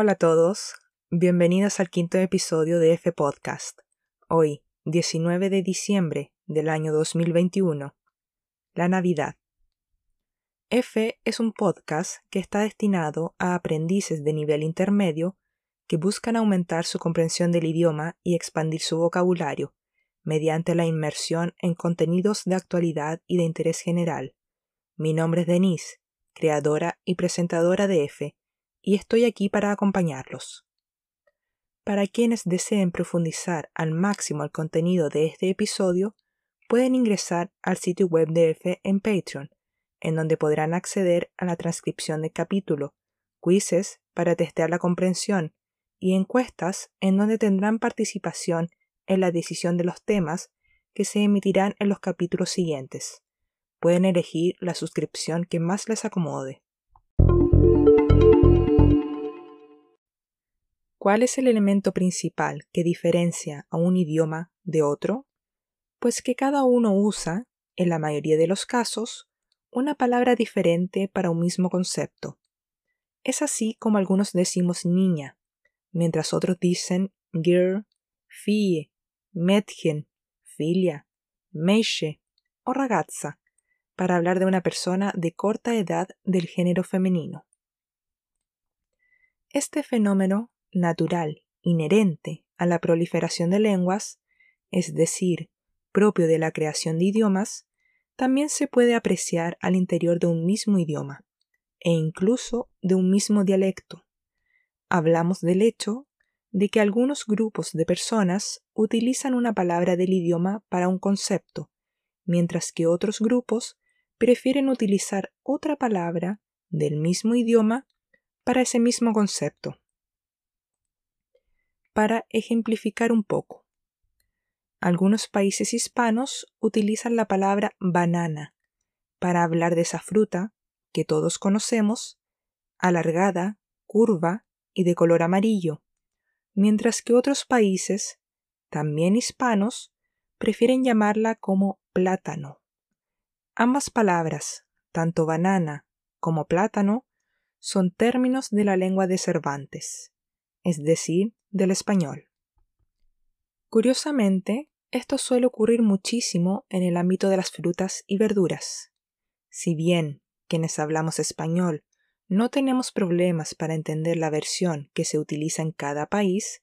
Hola a todos, bienvenidos al quinto episodio de F Podcast. Hoy, 19 de diciembre del año 2021, la Navidad. F es un podcast que está destinado a aprendices de nivel intermedio que buscan aumentar su comprensión del idioma y expandir su vocabulario mediante la inmersión en contenidos de actualidad y de interés general. Mi nombre es Denise, creadora y presentadora de F, y estoy aquí para acompañarlos. Para quienes deseen profundizar al máximo el contenido de este episodio, pueden ingresar al sitio web de F en Patreon, en donde podrán acceder a la transcripción del capítulo, quizzes para testear la comprensión y encuestas en donde tendrán participación en la decisión de los temas que se emitirán en los capítulos siguientes. Pueden elegir la suscripción que más les acomode. ¿Cuál es el elemento principal que diferencia a un idioma de otro? Pues que cada uno usa, en la mayoría de los casos, una palabra diferente para un mismo concepto. Es así como algunos decimos niña, mientras otros dicen girl, fille, Mädchen, filia, Meische o ragazza, para hablar de una persona de corta edad del género femenino. Este fenómeno natural, inherente a la proliferación de lenguas, es decir, propio de la creación de idiomas, también se puede apreciar al interior de un mismo idioma, e incluso de un mismo dialecto. Hablamos del hecho de que algunos grupos de personas utilizan una palabra del idioma para un concepto, mientras que otros grupos prefieren utilizar otra palabra del mismo idioma para ese mismo concepto. Para ejemplificar un poco, algunos países hispanos utilizan la palabra banana para hablar de esa fruta que todos conocemos, alargada, curva y de color amarillo, mientras que otros países, también hispanos, prefieren llamarla como plátano. Ambas palabras, tanto banana como plátano, son términos de la lengua de Cervantes, es decir, del español. Curiosamente, esto suele ocurrir muchísimo en el ámbito de las frutas y verduras. Si bien quienes hablamos español no tenemos problemas para entender la versión que se utiliza en cada país,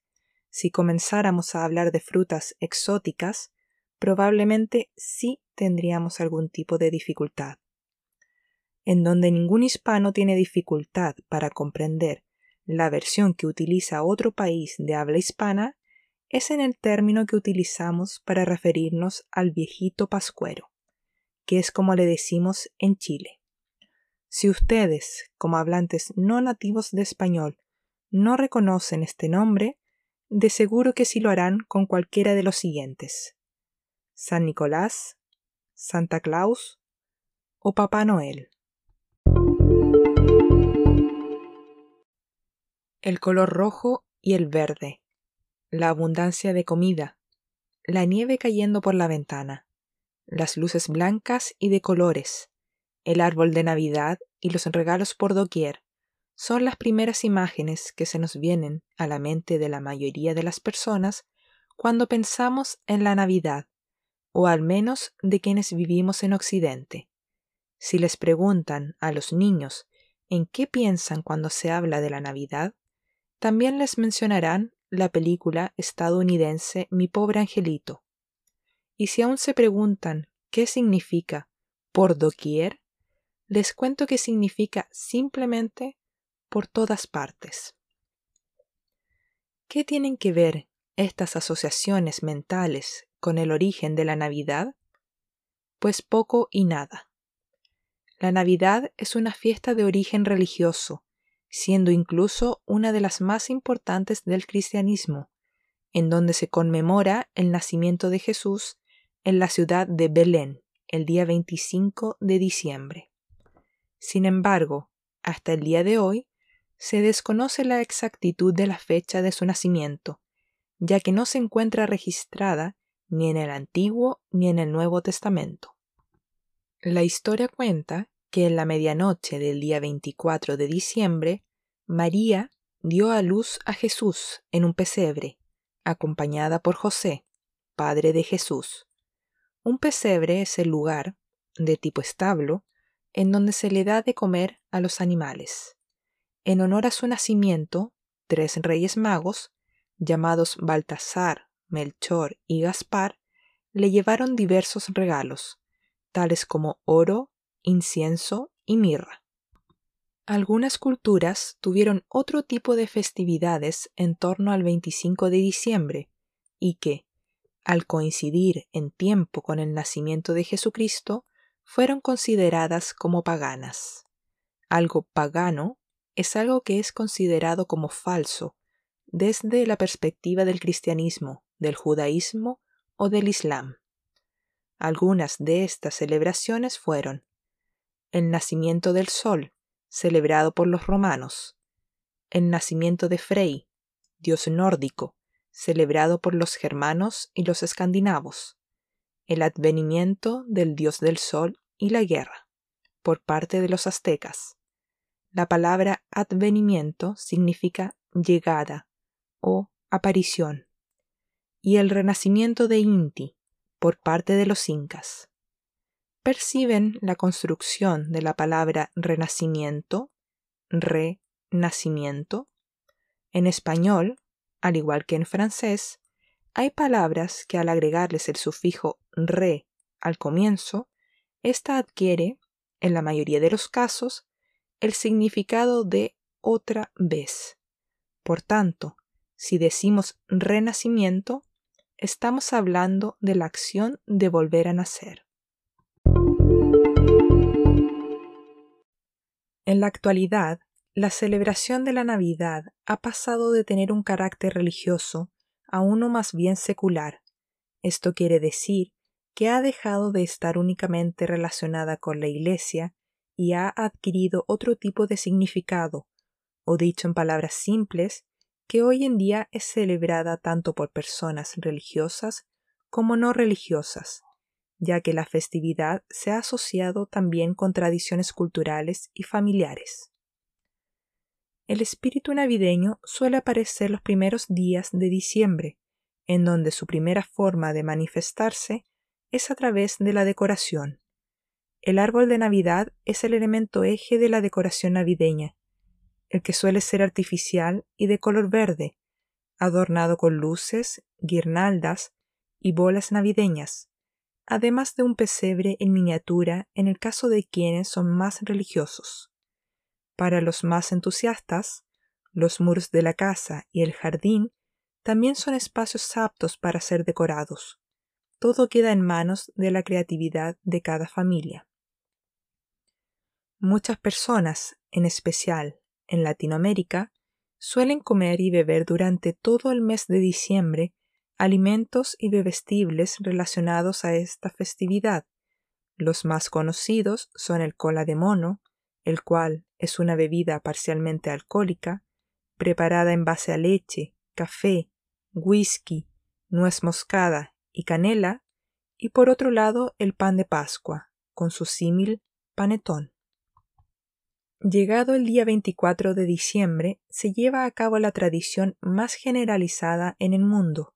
si comenzáramos a hablar de frutas exóticas, probablemente sí tendríamos algún tipo de dificultad. En donde ningún hispano tiene dificultad para comprender la versión que utiliza otro país de habla hispana es en el término que utilizamos para referirnos al viejito pascuero, que es como le decimos en Chile. Si ustedes, como hablantes no nativos de español, no reconocen este nombre, de seguro que sí lo harán con cualquiera de los siguientes. San Nicolás, Santa Claus o Papá Noel. El color rojo y el verde, la abundancia de comida, la nieve cayendo por la ventana, las luces blancas y de colores, el árbol de Navidad y los regalos por doquier son las primeras imágenes que se nos vienen a la mente de la mayoría de las personas cuando pensamos en la Navidad, o al menos de quienes vivimos en Occidente. Si les preguntan a los niños en qué piensan cuando se habla de la Navidad, también les mencionarán la película estadounidense Mi pobre angelito. Y si aún se preguntan qué significa por doquier, les cuento que significa simplemente por todas partes. ¿Qué tienen que ver estas asociaciones mentales con el origen de la Navidad? Pues poco y nada. La Navidad es una fiesta de origen religioso, siendo incluso una de las más importantes del cristianismo, en donde se conmemora el nacimiento de Jesús en la ciudad de Belén, el día 25 de diciembre. Sin embargo, hasta el día de hoy, se desconoce la exactitud de la fecha de su nacimiento, ya que no se encuentra registrada ni en el Antiguo ni en el Nuevo Testamento. La historia cuenta que en la medianoche del día 24 de diciembre, María, dio a luz a Jesús en un pesebre, acompañada por José, padre de Jesús. Un pesebre es el lugar, de tipo establo, en donde se le da de comer a los animales. En honor a su nacimiento, tres reyes magos, llamados Baltasar, Melchor y Gaspar, le llevaron diversos regalos, tales como oro, incienso y mirra. Algunas culturas tuvieron otro tipo de festividades en torno al 25 de diciembre y que, al coincidir en tiempo con el nacimiento de Jesucristo, fueron consideradas como paganas. Algo pagano es algo que es considerado como falso desde la perspectiva del cristianismo, del judaísmo o del islam. Algunas de estas celebraciones fueron el nacimiento del sol, celebrado por los romanos, el nacimiento de Frey, dios nórdico, celebrado por los germanos y los escandinavos, el advenimiento del dios del sol y la guerra, por parte de los aztecas. La palabra advenimiento significa llegada o aparición, y el renacimiento de Inti, por parte de los incas. Perciben la construcción de la palabra renacimiento, renacimiento. En español, al igual que en francés, hay palabras que al agregarles el sufijo re al comienzo, ésta adquiere, en la mayoría de los casos, el significado de otra vez. Por tanto, si decimos renacimiento, estamos hablando de la acción de volver a nacer. En la actualidad, la celebración de la Navidad ha pasado de tener un carácter religioso a uno más bien secular. Esto quiere decir que ha dejado de estar únicamente relacionada con la Iglesia y ha adquirido otro tipo de significado, o dicho en palabras simples, que hoy en día es celebrada tanto por personas religiosas como no religiosas, ya que la festividad se ha asociado también con tradiciones culturales y familiares. El espíritu navideño suele aparecer los primeros días de diciembre, en donde su primera forma de manifestarse es a través de la decoración. El árbol de Navidad es el elemento eje de la decoración navideña, el que suele ser artificial y de color verde, adornado con luces, guirnaldas y bolas navideñas, además de un pesebre en miniatura en el caso de quienes son más religiosos. Para los más entusiastas, los muros de la casa y el jardín también son espacios aptos para ser decorados. Todo queda en manos de la creatividad de cada familia. Muchas personas, en especial en Latinoamérica, suelen comer y beber durante todo el mes de diciembre alimentos y bebestibles relacionados a esta festividad. Los más conocidos son el cola de mono, el cual es una bebida parcialmente alcohólica, preparada en base a leche, café, whisky, nuez moscada y canela, y por otro lado el pan de Pascua, con su símil panetón. Llegado el día 24 de diciembre, se lleva a cabo la tradición más generalizada en el mundo,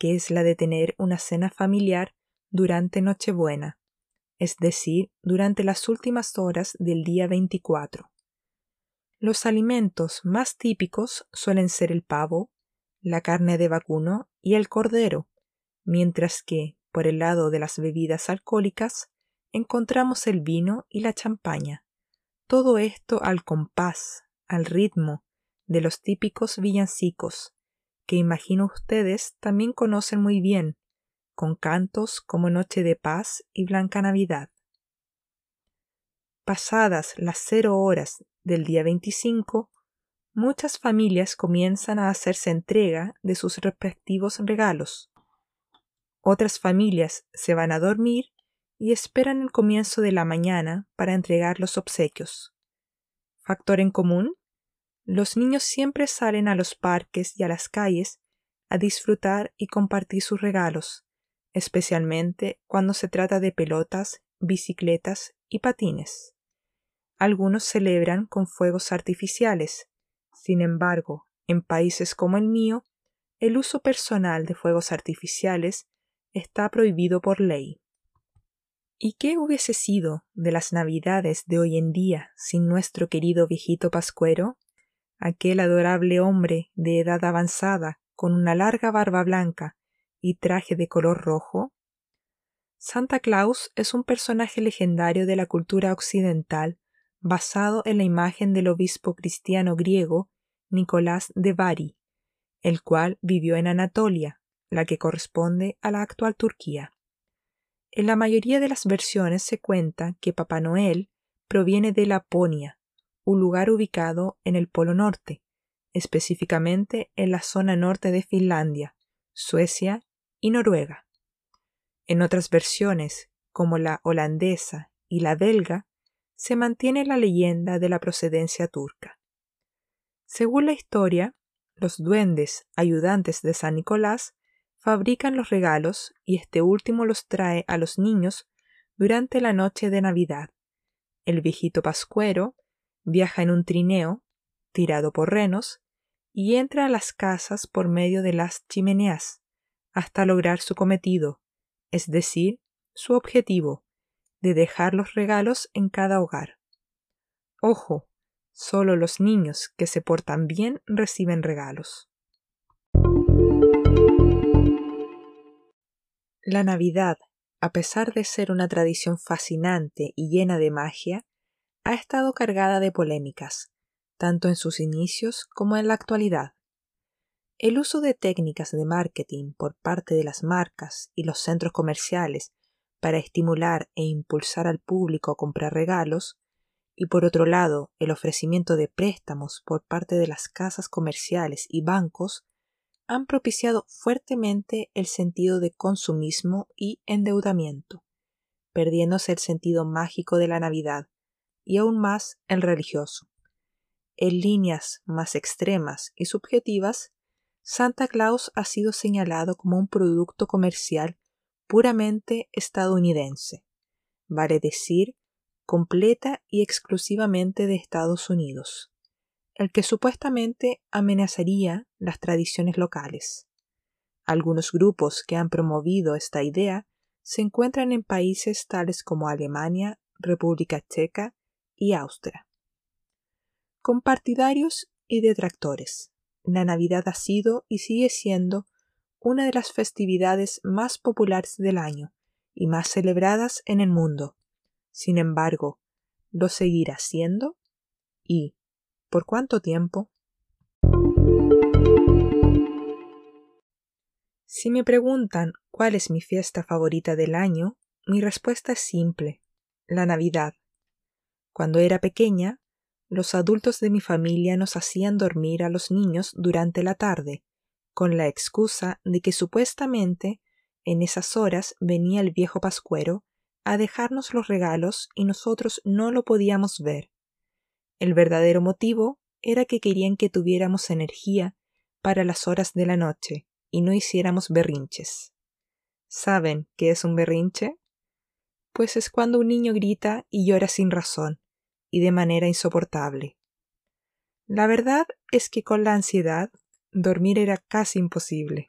que es la de tener una cena familiar durante Nochebuena, es decir, durante las últimas horas del día 24. Los alimentos más típicos suelen ser el pavo, la carne de vacuno y el cordero, mientras que, por el lado de las bebidas alcohólicas, encontramos el vino y la champaña. Todo esto al compás, al ritmo de los típicos villancicos, que imagino ustedes también conocen muy bien, con cantos como Noche de Paz y Blanca Navidad. Pasadas las cero horas del día 25, muchas familias comienzan a hacerse entrega de sus respectivos regalos. Otras familias se van a dormir y esperan el comienzo de la mañana para entregar los obsequios. Factor en común, los niños siempre salen a los parques y a las calles a disfrutar y compartir sus regalos, especialmente cuando se trata de pelotas, bicicletas y patines. Algunos celebran con fuegos artificiales. Sin embargo, En países como el mío, el uso personal de fuegos artificiales está prohibido por ley. ¿Y qué hubiese sido de las navidades de hoy en día sin nuestro querido viejito Pascuero? Aquel adorable hombre de edad avanzada, con una larga barba blanca y traje de color rojo? Santa Claus es un personaje legendario de la cultura occidental basado en la imagen del obispo cristiano griego Nicolás de Bari, el cual vivió en Anatolia, la que corresponde a la actual Turquía. En la mayoría de las versiones se cuenta que Papá Noel proviene de Laponia, un lugar ubicado en el Polo Norte, específicamente en la zona norte de Finlandia, Suecia y Noruega. En otras versiones, como la holandesa y la belga, se mantiene la leyenda de la procedencia turca. Según la historia, los duendes ayudantes de San Nicolás fabrican los regalos y este último los trae a los niños durante la noche de Navidad. El viejito pascuero viaja en un trineo, tirado por renos, y entra a las casas por medio de las chimeneas, hasta lograr su cometido, es decir, su objetivo, de dejar los regalos en cada hogar. Ojo, solo los niños que se portan bien reciben regalos. La Navidad, a pesar de ser una tradición fascinante y llena de magia, ha estado cargada de polémicas, tanto en sus inicios como en la actualidad. El uso de técnicas de marketing por parte de las marcas y los centros comerciales para estimular e impulsar al público a comprar regalos, y por otro lado el ofrecimiento de préstamos por parte de las casas comerciales y bancos, han propiciado fuertemente el sentido de consumismo y endeudamiento, perdiéndose el sentido mágico de la Navidad y aún más el religioso. En líneas más extremas y subjetivas, Santa Claus ha sido señalado como un producto comercial puramente estadounidense, vale decir, completa y exclusivamente de Estados Unidos, el que supuestamente amenazaría las tradiciones locales. Algunos grupos que han promovido esta idea se encuentran en países tales como Alemania, República Checa y Austria. Con partidarios y detractores, la Navidad ha sido y sigue siendo una de las festividades más populares del año y más celebradas en el mundo. Sin embargo, ¿lo seguirá siendo? ¿Y por cuánto tiempo? Si me preguntan cuál es mi fiesta favorita del año, mi respuesta es simple, la Navidad. Cuando era pequeña, los adultos de mi familia nos hacían dormir a los niños durante la tarde, con la excusa de que supuestamente en esas horas venía el viejo pascuero a dejarnos los regalos y nosotros no lo podíamos ver. El verdadero motivo era que querían que tuviéramos energía para las horas de la noche y no hiciéramos berrinches. ¿Saben qué es un berrinche? Pues es cuando un niño grita y llora sin razón, y de manera insoportable. La verdad es que con la ansiedad dormir era casi imposible.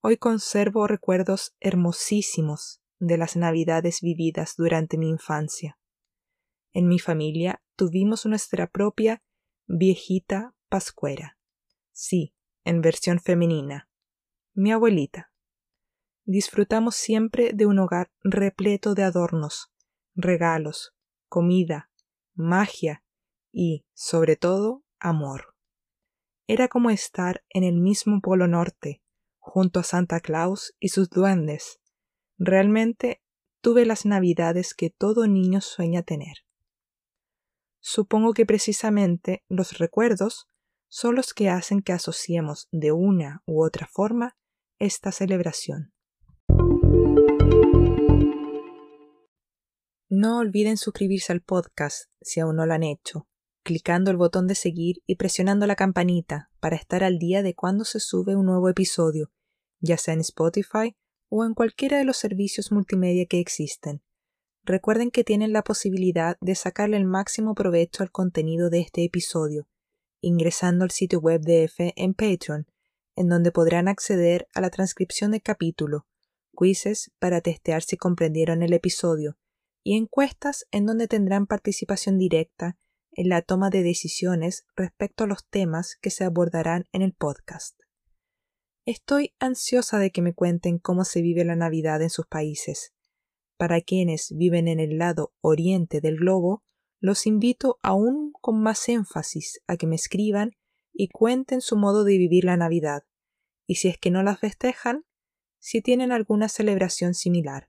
Hoy conservo recuerdos hermosísimos de las navidades vividas durante mi infancia. En mi familia tuvimos nuestra propia viejita pascuera. Sí, en versión femenina. Mi abuelita. Disfrutamos siempre de un hogar repleto de adornos, regalos, comida, magia y, sobre todo, amor. Era como estar en el mismo Polo Norte, junto a Santa Claus y sus duendes. Realmente tuve las navidades que todo niño sueña tener. Supongo que precisamente los recuerdos son los que hacen que asociemos de una u otra forma esta celebración. No olviden suscribirse al podcast si aún no lo han hecho, clicando el botón de seguir y presionando la campanita para estar al día de cuando se sube un nuevo episodio, ya sea en Spotify o en cualquiera de los servicios multimedia que existen. Recuerden que tienen la posibilidad de sacarle el máximo provecho al contenido de este episodio ingresando al sitio web de EFE en Patreon, en donde podrán acceder a la transcripción del capítulo, quizzes para testear si comprendieron el episodio y encuestas en donde tendrán participación directa en la toma de decisiones respecto a los temas que se abordarán en el podcast. Estoy ansiosa de que me cuenten cómo se vive la Navidad en sus países. Para quienes viven en el lado oriente del globo, los invito aún con más énfasis a que me escriban y cuenten su modo de vivir la Navidad, y si es que no la festejan, si tienen alguna celebración similar.